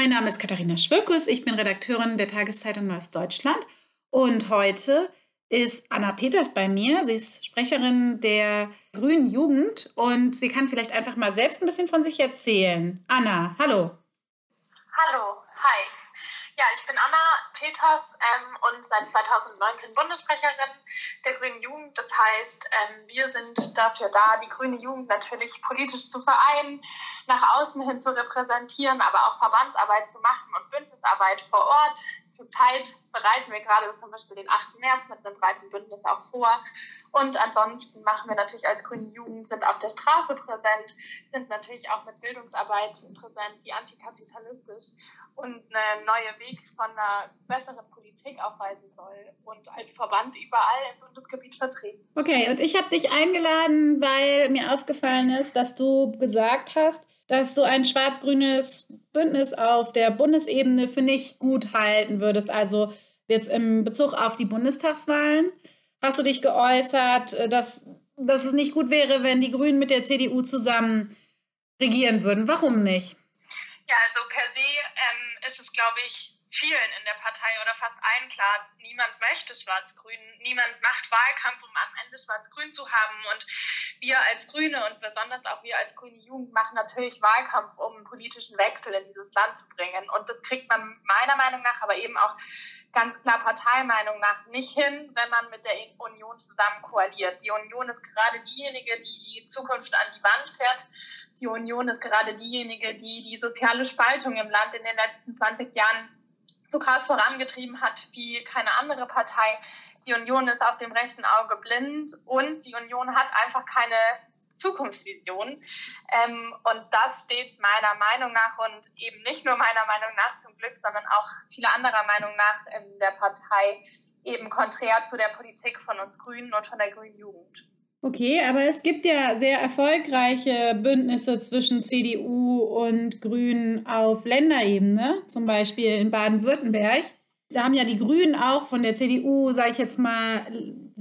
Mein Name ist Katharina Schwirkus, ich bin Redakteurin der Tageszeitung Neues Deutschland und heute ist Anna Peters bei mir. Sie ist Sprecherin der Grünen Jugend und sie kann vielleicht einfach mal selbst ein bisschen von sich erzählen. Anna, hallo. Hallo, hi. Ja, ich bin Anna Peters ähm, und seit 2019 Bundessprecherin der Grünen Jugend. Das heißt, ähm, wir sind dafür da, die grüne Jugend natürlich politisch zu vereinen, nach außen hin zu repräsentieren, aber auch Verbandsarbeit zu machen und Bündnisarbeit vor Ort zurzeit bereiten wir gerade zum Beispiel den 8. März mit einem breiten Bündnis auch vor. Und ansonsten machen wir natürlich als Grüne Jugend, sind auf der Straße präsent, sind natürlich auch mit Bildungsarbeit präsent, die antikapitalistisch und eine neue Weg von einer besseren Politik aufweisen soll und als Verband überall im Bundesgebiet vertreten. Okay, und ich habe dich eingeladen, weil mir aufgefallen ist, dass du gesagt hast, dass du ein schwarz-grünes Bündnis auf der Bundesebene für nicht gut halten würdest. Also jetzt im Bezug auf die Bundestagswahlen hast du dich geäußert, äh, dass, dass es nicht gut wäre, wenn die Grünen mit der CDU zusammen regieren würden. Warum nicht? Ja, also per se ähm, ist es, glaube ich, vielen in der Partei oder fast allen klar, niemand möchte Schwarz-Grün, niemand macht Wahlkampf, um am Ende Schwarz-Grün zu haben. Und wir als Grüne und besonders auch wir als grüne Jugend machen natürlich Wahlkampf, um politischen Wechsel in dieses Land zu bringen. Und das kriegt man meiner Meinung nach, aber eben auch ganz klar Parteimeinung nach nicht hin, wenn man mit der Union zusammen koaliert. Die Union ist gerade diejenige, die die Zukunft an die Wand fährt. Die Union ist gerade diejenige, die die soziale Spaltung im Land in den letzten 20 Jahren so krass vorangetrieben hat wie keine andere Partei. Die Union ist auf dem rechten Auge blind und die Union hat einfach keine Zukunftsvision. Ähm, und das steht meiner Meinung nach und eben nicht nur meiner Meinung nach zum Glück, sondern auch vieler anderer Meinung nach in der Partei eben konträr zu der Politik von uns Grünen und von der Grünen Jugend. Okay, aber es gibt ja sehr erfolgreiche Bündnisse zwischen CDU und Grünen auf Länderebene, zum Beispiel in Baden-Württemberg. Da haben ja die Grünen auch von der CDU, sage ich jetzt mal,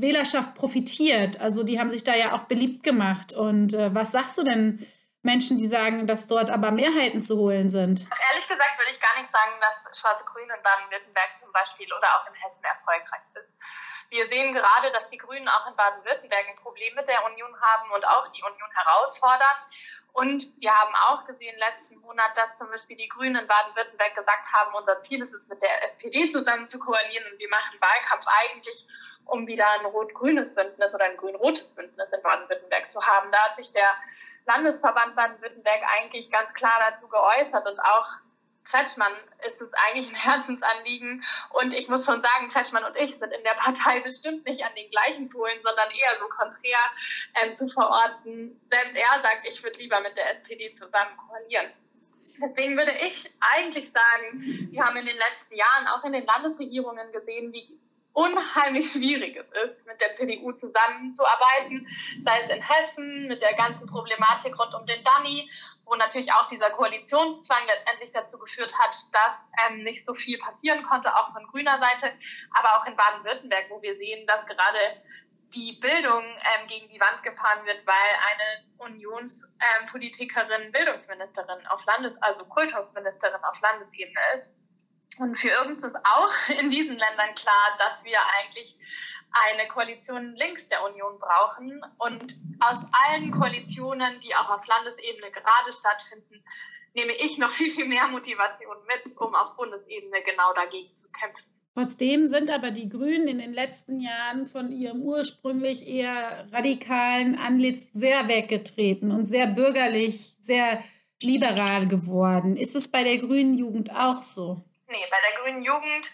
Wählerschaft profitiert. Also die haben sich da ja auch beliebt gemacht. Und äh, was sagst du denn Menschen, die sagen, dass dort aber Mehrheiten zu holen sind? Ach, ehrlich gesagt würde ich gar nicht sagen, dass Schwarze-Grün in Baden-Württemberg zum Beispiel oder auch in Hessen erfolgreich ist. Wir sehen gerade, dass die Grünen auch in Baden-Württemberg ein Problem mit der Union haben und auch die Union herausfordern. Und wir haben auch gesehen letzten Monat, dass zum Beispiel die Grünen in Baden-Württemberg gesagt haben, unser Ziel ist es, mit der SPD zusammen zu koalieren und wir machen Wahlkampf eigentlich, um wieder ein rot-grünes Bündnis oder ein grün-rotes Bündnis in Baden-Württemberg zu haben. Da hat sich der Landesverband Baden-Württemberg eigentlich ganz klar dazu geäußert und auch Kretschmann ist es eigentlich ein Herzensanliegen. Und ich muss schon sagen, Kretschmann und ich sind in der Partei bestimmt nicht an den gleichen Polen, sondern eher so konträr ähm, zu verorten. Selbst er sagt, ich würde lieber mit der SPD zusammen koalieren. Deswegen würde ich eigentlich sagen, wir haben in den letzten Jahren auch in den Landesregierungen gesehen, wie unheimlich schwierig es ist, mit der CDU zusammenzuarbeiten, sei es in Hessen mit der ganzen Problematik rund um den Danny wo natürlich auch dieser Koalitionszwang letztendlich dazu geführt hat, dass ähm, nicht so viel passieren konnte, auch von grüner Seite, aber auch in Baden-Württemberg, wo wir sehen, dass gerade die Bildung ähm, gegen die Wand gefahren wird, weil eine Unionspolitikerin ähm, Bildungsministerin auf Landes-, also Kultusministerin auf Landesebene ist. Und für uns ist auch in diesen Ländern klar, dass wir eigentlich eine Koalition links der Union brauchen. Und aus allen Koalitionen, die auch auf Landesebene gerade stattfinden, nehme ich noch viel, viel mehr Motivation mit, um auf Bundesebene genau dagegen zu kämpfen. Trotzdem sind aber die Grünen in den letzten Jahren von ihrem ursprünglich eher radikalen Antlitz sehr weggetreten und sehr bürgerlich, sehr liberal geworden. Ist es bei der grünen Jugend auch so? Nee, bei der grünen Jugend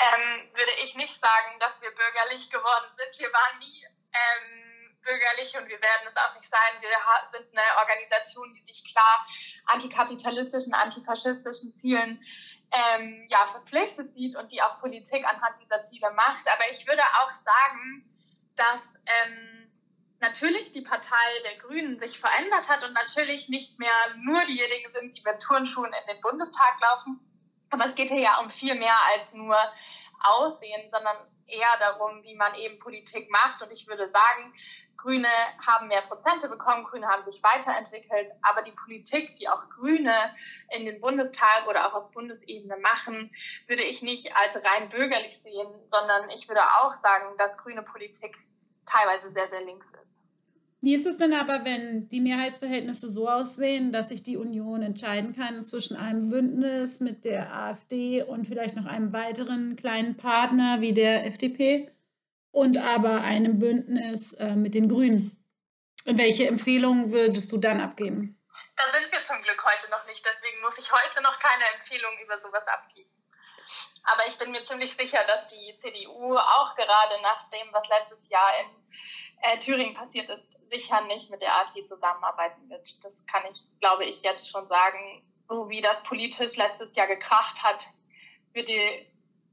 ähm, würde ich nicht sagen, dass wir bürgerlich geworden sind. Wir waren nie ähm, bürgerlich und wir werden es auch nicht sein. Wir sind eine Organisation, die sich klar antikapitalistischen, antifaschistischen Zielen ähm, ja, verpflichtet sieht und die auch Politik anhand dieser Ziele macht. Aber ich würde auch sagen, dass ähm, natürlich die Partei der Grünen sich verändert hat und natürlich nicht mehr nur diejenigen sind, die mit Turnschuhen in den Bundestag laufen, aber es geht hier ja um viel mehr als nur Aussehen, sondern eher darum, wie man eben Politik macht. Und ich würde sagen, Grüne haben mehr Prozente bekommen, Grüne haben sich weiterentwickelt, aber die Politik, die auch Grüne in den Bundestag oder auch auf Bundesebene machen, würde ich nicht als rein bürgerlich sehen, sondern ich würde auch sagen, dass grüne Politik teilweise sehr, sehr links ist. Wie ist es denn aber, wenn die Mehrheitsverhältnisse so aussehen, dass sich die Union entscheiden kann zwischen einem Bündnis mit der AfD und vielleicht noch einem weiteren kleinen Partner wie der FDP? und aber einem Bündnis äh, mit den Grünen. Und welche Empfehlungen würdest du dann abgeben? Da sind wir zum Glück heute noch nicht, deswegen muss ich heute noch keine Empfehlung über sowas abgeben. Aber ich bin mir ziemlich sicher, dass die CDU auch gerade nach dem, was letztes Jahr in äh, Thüringen passiert ist, sicher nicht mit der AfD zusammenarbeiten wird. Das kann ich, glaube ich, jetzt schon sagen. So wie das politisch letztes Jahr gekracht hat, wird die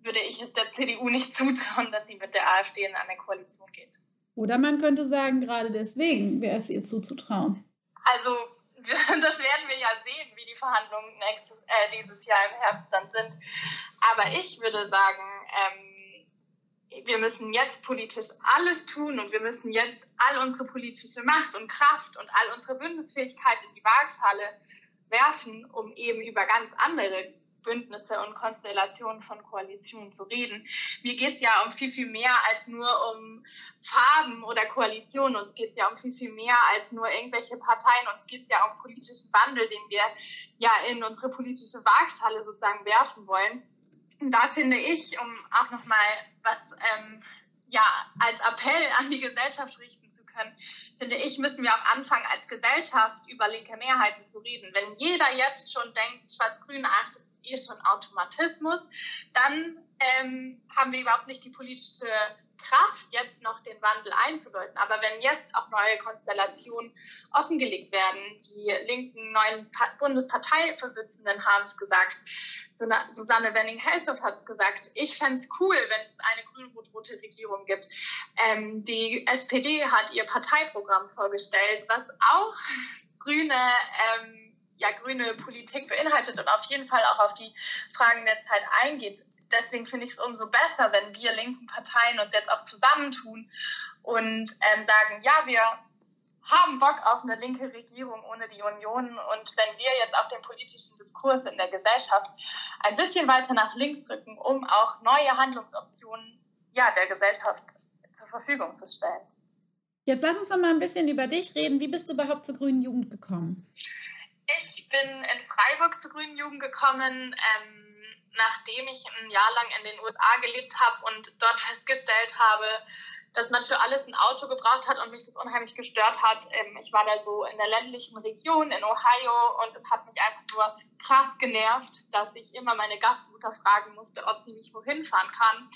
würde ich es der CDU nicht zutrauen, dass sie mit der AfD in eine Koalition geht. Oder man könnte sagen, gerade deswegen wäre es ihr zuzutrauen. Also, das werden wir ja sehen, wie die Verhandlungen nächstes, äh, dieses Jahr im Herbst dann sind. Aber ich würde sagen, ähm, wir müssen jetzt politisch alles tun und wir müssen jetzt all unsere politische Macht und Kraft und all unsere Bündnisfähigkeit in die Waagschale werfen, um eben über ganz andere Bündnisse und Konstellationen von Koalitionen zu reden. Mir geht es ja um viel, viel mehr als nur um Farben oder Koalitionen. Uns geht es ja um viel, viel mehr als nur irgendwelche Parteien. Uns geht es ja um politischen Wandel, den wir ja in unsere politische Waagschale sozusagen werfen wollen. Da finde ich, um auch nochmal was ähm, ja, als Appell an die Gesellschaft richten zu können, finde ich, müssen wir auch anfangen, als Gesellschaft über linke Mehrheiten zu reden. Wenn jeder jetzt schon denkt, Schwarz-Grün, ach, das eh schon Automatismus, dann ähm, haben wir überhaupt nicht die politische Kraft, jetzt noch den Wandel einzudeuten. Aber wenn jetzt auch neue Konstellationen offengelegt werden, die linken neuen Bundesparteivorsitzenden haben es gesagt, Susanne Wenning-Helsdorf hat es gesagt, ich fände es cool, wenn es eine grün-rot-rote Regierung gibt. Ähm, die SPD hat ihr Parteiprogramm vorgestellt, was auch grüne ähm, ja, grüne Politik beinhaltet und auf jeden Fall auch auf die Fragen der Zeit eingeht. Deswegen finde ich es umso besser, wenn wir linken Parteien uns jetzt auch zusammentun und ähm, sagen, ja, wir haben Bock auf eine linke Regierung ohne die Union. Und wenn wir jetzt auf den politischen Diskurs in der Gesellschaft ein bisschen weiter nach links rücken, um auch neue Handlungsoptionen ja, der Gesellschaft zur Verfügung zu stellen. Jetzt lass uns doch mal ein bisschen über dich reden. Wie bist du überhaupt zur Grünen Jugend gekommen? Ich bin in Freiburg zur Grünen Jugend gekommen, ähm, nachdem ich ein Jahr lang in den USA gelebt habe und dort festgestellt habe, dass man für alles ein Auto gebraucht hat und mich das unheimlich gestört hat. Ähm, ich war da so in der ländlichen Region in Ohio und es hat mich einfach nur krass genervt, dass ich immer meine Gastmutter fragen musste, ob sie mich wohin fahren kann.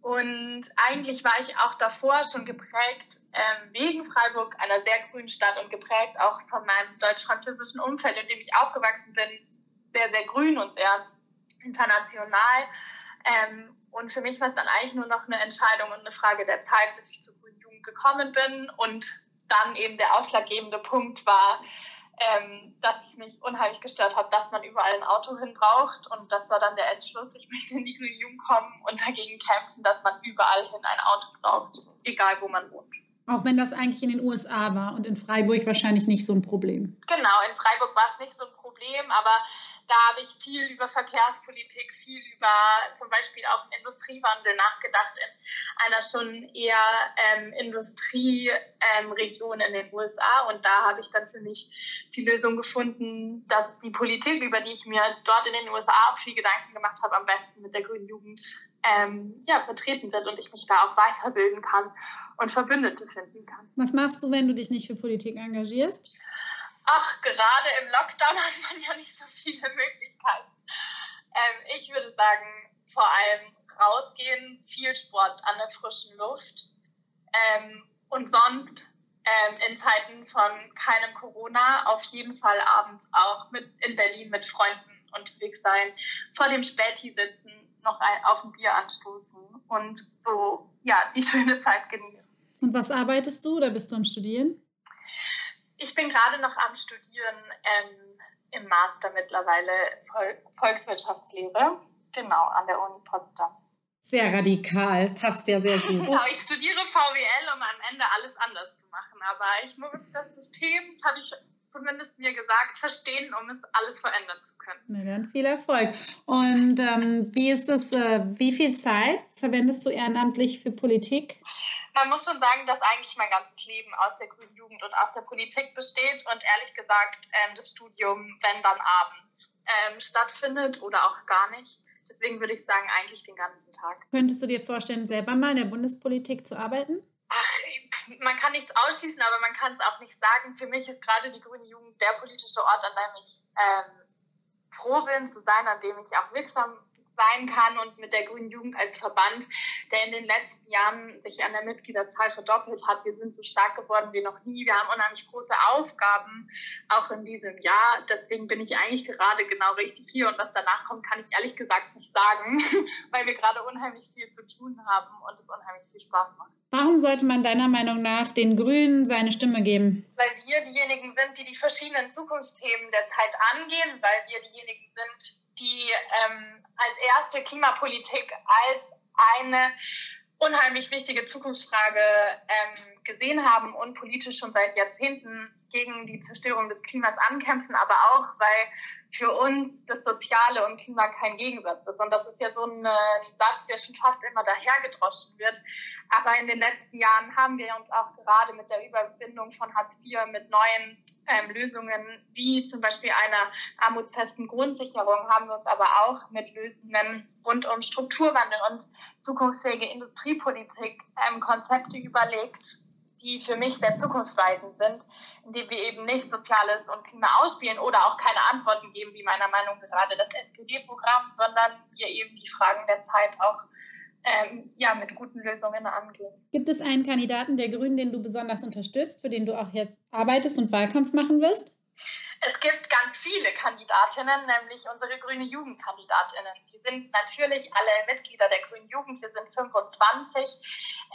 Und eigentlich war ich auch davor schon geprägt ähm, wegen Freiburg, einer sehr grünen Stadt und geprägt auch von meinem deutsch-französischen Umfeld, in dem ich aufgewachsen bin, sehr, sehr grün und sehr international. Ähm, und für mich war es dann eigentlich nur noch eine Entscheidung und eine Frage der Zeit, bis ich zur Grünen Jugend gekommen bin. Und dann eben der ausschlaggebende Punkt war, ähm, dass es mich unheimlich gestört hat, dass man überall ein Auto hin braucht. Und das war dann der Entschluss, ich möchte in die Grüne Jugend kommen und dagegen kämpfen, dass man überall hin ein Auto braucht, egal wo man wohnt. Auch wenn das eigentlich in den USA war und in Freiburg wahrscheinlich nicht so ein Problem. Genau, in Freiburg war es nicht so ein Problem, aber da habe ich viel über Verkehrspolitik, viel über zum Beispiel auch den Industriewandel nachgedacht in einer schon eher ähm, Industrieregion ähm, in den USA. Und da habe ich dann für mich die Lösung gefunden, dass die Politik, über die ich mir dort in den USA auch viel Gedanken gemacht habe, am besten mit der Grünen Jugend ähm, ja, vertreten wird und ich mich da auch weiterbilden kann und Verbündete finden kann. Was machst du, wenn du dich nicht für Politik engagierst? Ach, gerade im Lockdown hat man ja nicht so viele Möglichkeiten. Ähm, ich würde sagen, vor allem rausgehen, viel Sport an der frischen Luft ähm, und sonst ähm, in Zeiten von keinem Corona auf jeden Fall abends auch mit in Berlin mit Freunden unterwegs sein, vor dem Späti sitzen, noch ein, auf ein Bier anstoßen und so ja die schöne Zeit genießen. Und was arbeitest du oder bist du am Studieren? Ich bin gerade noch am Studieren ähm, im Master mittlerweile Vol Volkswirtschaftslehre, genau, an der Uni Potsdam. Sehr radikal, passt ja sehr gut. Genau, ich studiere VWL, um am Ende alles anders zu machen. Aber ich muss das System, habe ich zumindest mir gesagt, verstehen, um es alles verändern zu können. Na dann viel Erfolg. Und ähm, wie ist es, äh, wie viel Zeit verwendest du ehrenamtlich für Politik? Man muss schon sagen, dass eigentlich mein ganzes Leben aus der grünen Jugend und aus der Politik besteht und ehrlich gesagt ähm, das Studium, wenn dann abends ähm, stattfindet oder auch gar nicht. Deswegen würde ich sagen, eigentlich den ganzen Tag. Könntest du dir vorstellen, selber mal in der Bundespolitik zu arbeiten? Ach, man kann nichts ausschließen, aber man kann es auch nicht sagen. Für mich ist gerade die Grüne Jugend der politische Ort, an dem ich ähm, froh bin zu sein, an dem ich auch wirksam sein kann und mit der Grünen Jugend als Verband, der in den letzten Jahren sich an der Mitgliederzahl verdoppelt hat. Wir sind so stark geworden wie noch nie. Wir haben unheimlich große Aufgaben, auch in diesem Jahr. Deswegen bin ich eigentlich gerade genau richtig hier und was danach kommt, kann ich ehrlich gesagt nicht sagen, weil wir gerade unheimlich viel zu tun haben und es unheimlich viel Spaß macht. Warum sollte man deiner Meinung nach den Grünen seine Stimme geben? Weil wir diejenigen sind, die die verschiedenen Zukunftsthemen der Zeit angehen, weil wir diejenigen sind, die ähm, als erste Klimapolitik als eine unheimlich wichtige Zukunftsfrage ähm, gesehen haben und politisch schon seit Jahrzehnten gegen die Zerstörung des Klimas ankämpfen, aber auch, weil für uns das Soziale und Klima kein Gegensatz ist. Und das ist ja so ein, ein Satz, der schon fast immer dahergedroschen wird. Aber in den letzten Jahren haben wir uns auch gerade mit der Überwindung von Hartz IV mit neuen ähm, Lösungen, wie zum Beispiel einer armutsfesten Grundsicherung, haben wir uns aber auch mit Lösungen rund um Strukturwandel und zukunftsfähige Industriepolitik ähm, Konzepte überlegt, die für mich sehr zukunftsweisend sind, indem wir eben nicht Soziales und Klima ausspielen oder auch keine Antworten geben, wie meiner Meinung nach gerade das SPD-Programm, sondern wir eben die Fragen der Zeit auch ähm, ja, mit guten Lösungen angehen. Gibt es einen Kandidaten der Grünen, den du besonders unterstützt, für den du auch jetzt arbeitest und Wahlkampf machen wirst? Es gibt ganz viele Kandidatinnen, nämlich unsere grüne Jugendkandidatinnen. Die sind natürlich alle Mitglieder der grünen Jugend. Wir sind 25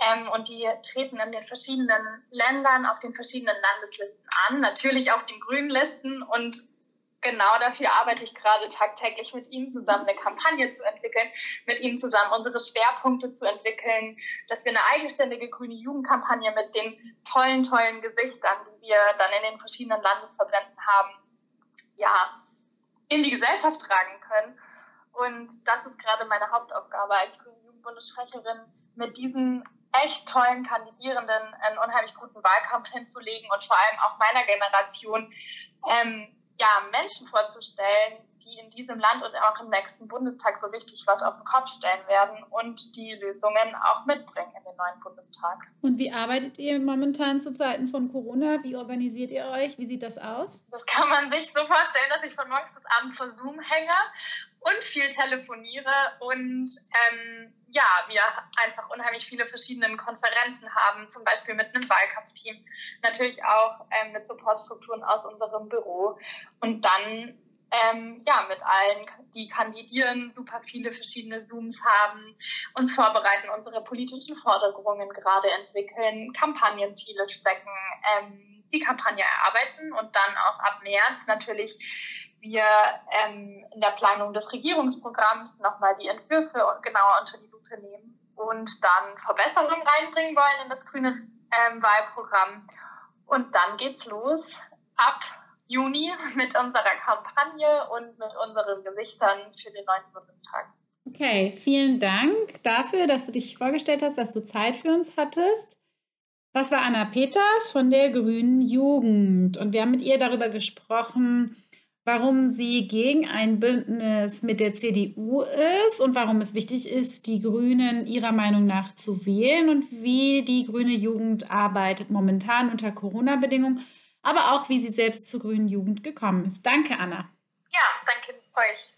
ähm, und die treten in den verschiedenen Ländern auf den verschiedenen Landeslisten an. Natürlich auf den grünen Listen und genau dafür arbeite ich gerade tagtäglich mit Ihnen zusammen eine Kampagne zu entwickeln, mit Ihnen zusammen unsere Schwerpunkte zu entwickeln, dass wir eine eigenständige grüne Jugendkampagne mit den tollen, tollen Gesichtern, die wir dann in den verschiedenen Landesverbänden haben, ja, in die Gesellschaft tragen können. Und das ist gerade meine Hauptaufgabe als grüne Jugendbundessprecherin, mit diesen echt tollen Kandidierenden einen unheimlich guten Wahlkampf hinzulegen und vor allem auch meiner Generation ähm, ja, Menschen vorzustellen, die in diesem Land und auch im nächsten Bundestag so richtig was auf den Kopf stellen werden und die Lösungen auch mitbringen in den neuen Bundestag. Und wie arbeitet ihr momentan zu Zeiten von Corona? Wie organisiert ihr euch? Wie sieht das aus? Das kann man sich so vorstellen, dass ich von morgens bis abends vor Zoom hänge und viel telefoniere und ähm, ja, wir einfach unheimlich viele verschiedene Konferenzen haben, zum Beispiel mit einem Wahlkampfteam, natürlich auch ähm, mit Supportstrukturen aus unserem Büro und dann ähm, ja, mit allen, die kandidieren, super viele verschiedene Zooms haben, uns vorbereiten, unsere politischen Forderungen gerade entwickeln, Kampagnenziele stecken, ähm, die Kampagne erarbeiten und dann auch ab März natürlich wir ähm, in der Planung des Regierungsprogramms nochmal die Entwürfe genauer unter die Lupe nehmen und dann Verbesserungen reinbringen wollen in das grüne ähm, Wahlprogramm. Und dann geht's los ab Juni mit unserer Kampagne und mit unseren Gesichtern für den neuen Bundestag. Okay, vielen Dank dafür, dass du dich vorgestellt hast, dass du Zeit für uns hattest. Das war Anna Peters von der Grünen Jugend und wir haben mit ihr darüber gesprochen, warum sie gegen ein Bündnis mit der CDU ist und warum es wichtig ist, die Grünen ihrer Meinung nach zu wählen und wie die grüne Jugend arbeitet momentan unter Corona-Bedingungen, aber auch wie sie selbst zur grünen Jugend gekommen ist. Danke, Anna. Ja, danke euch.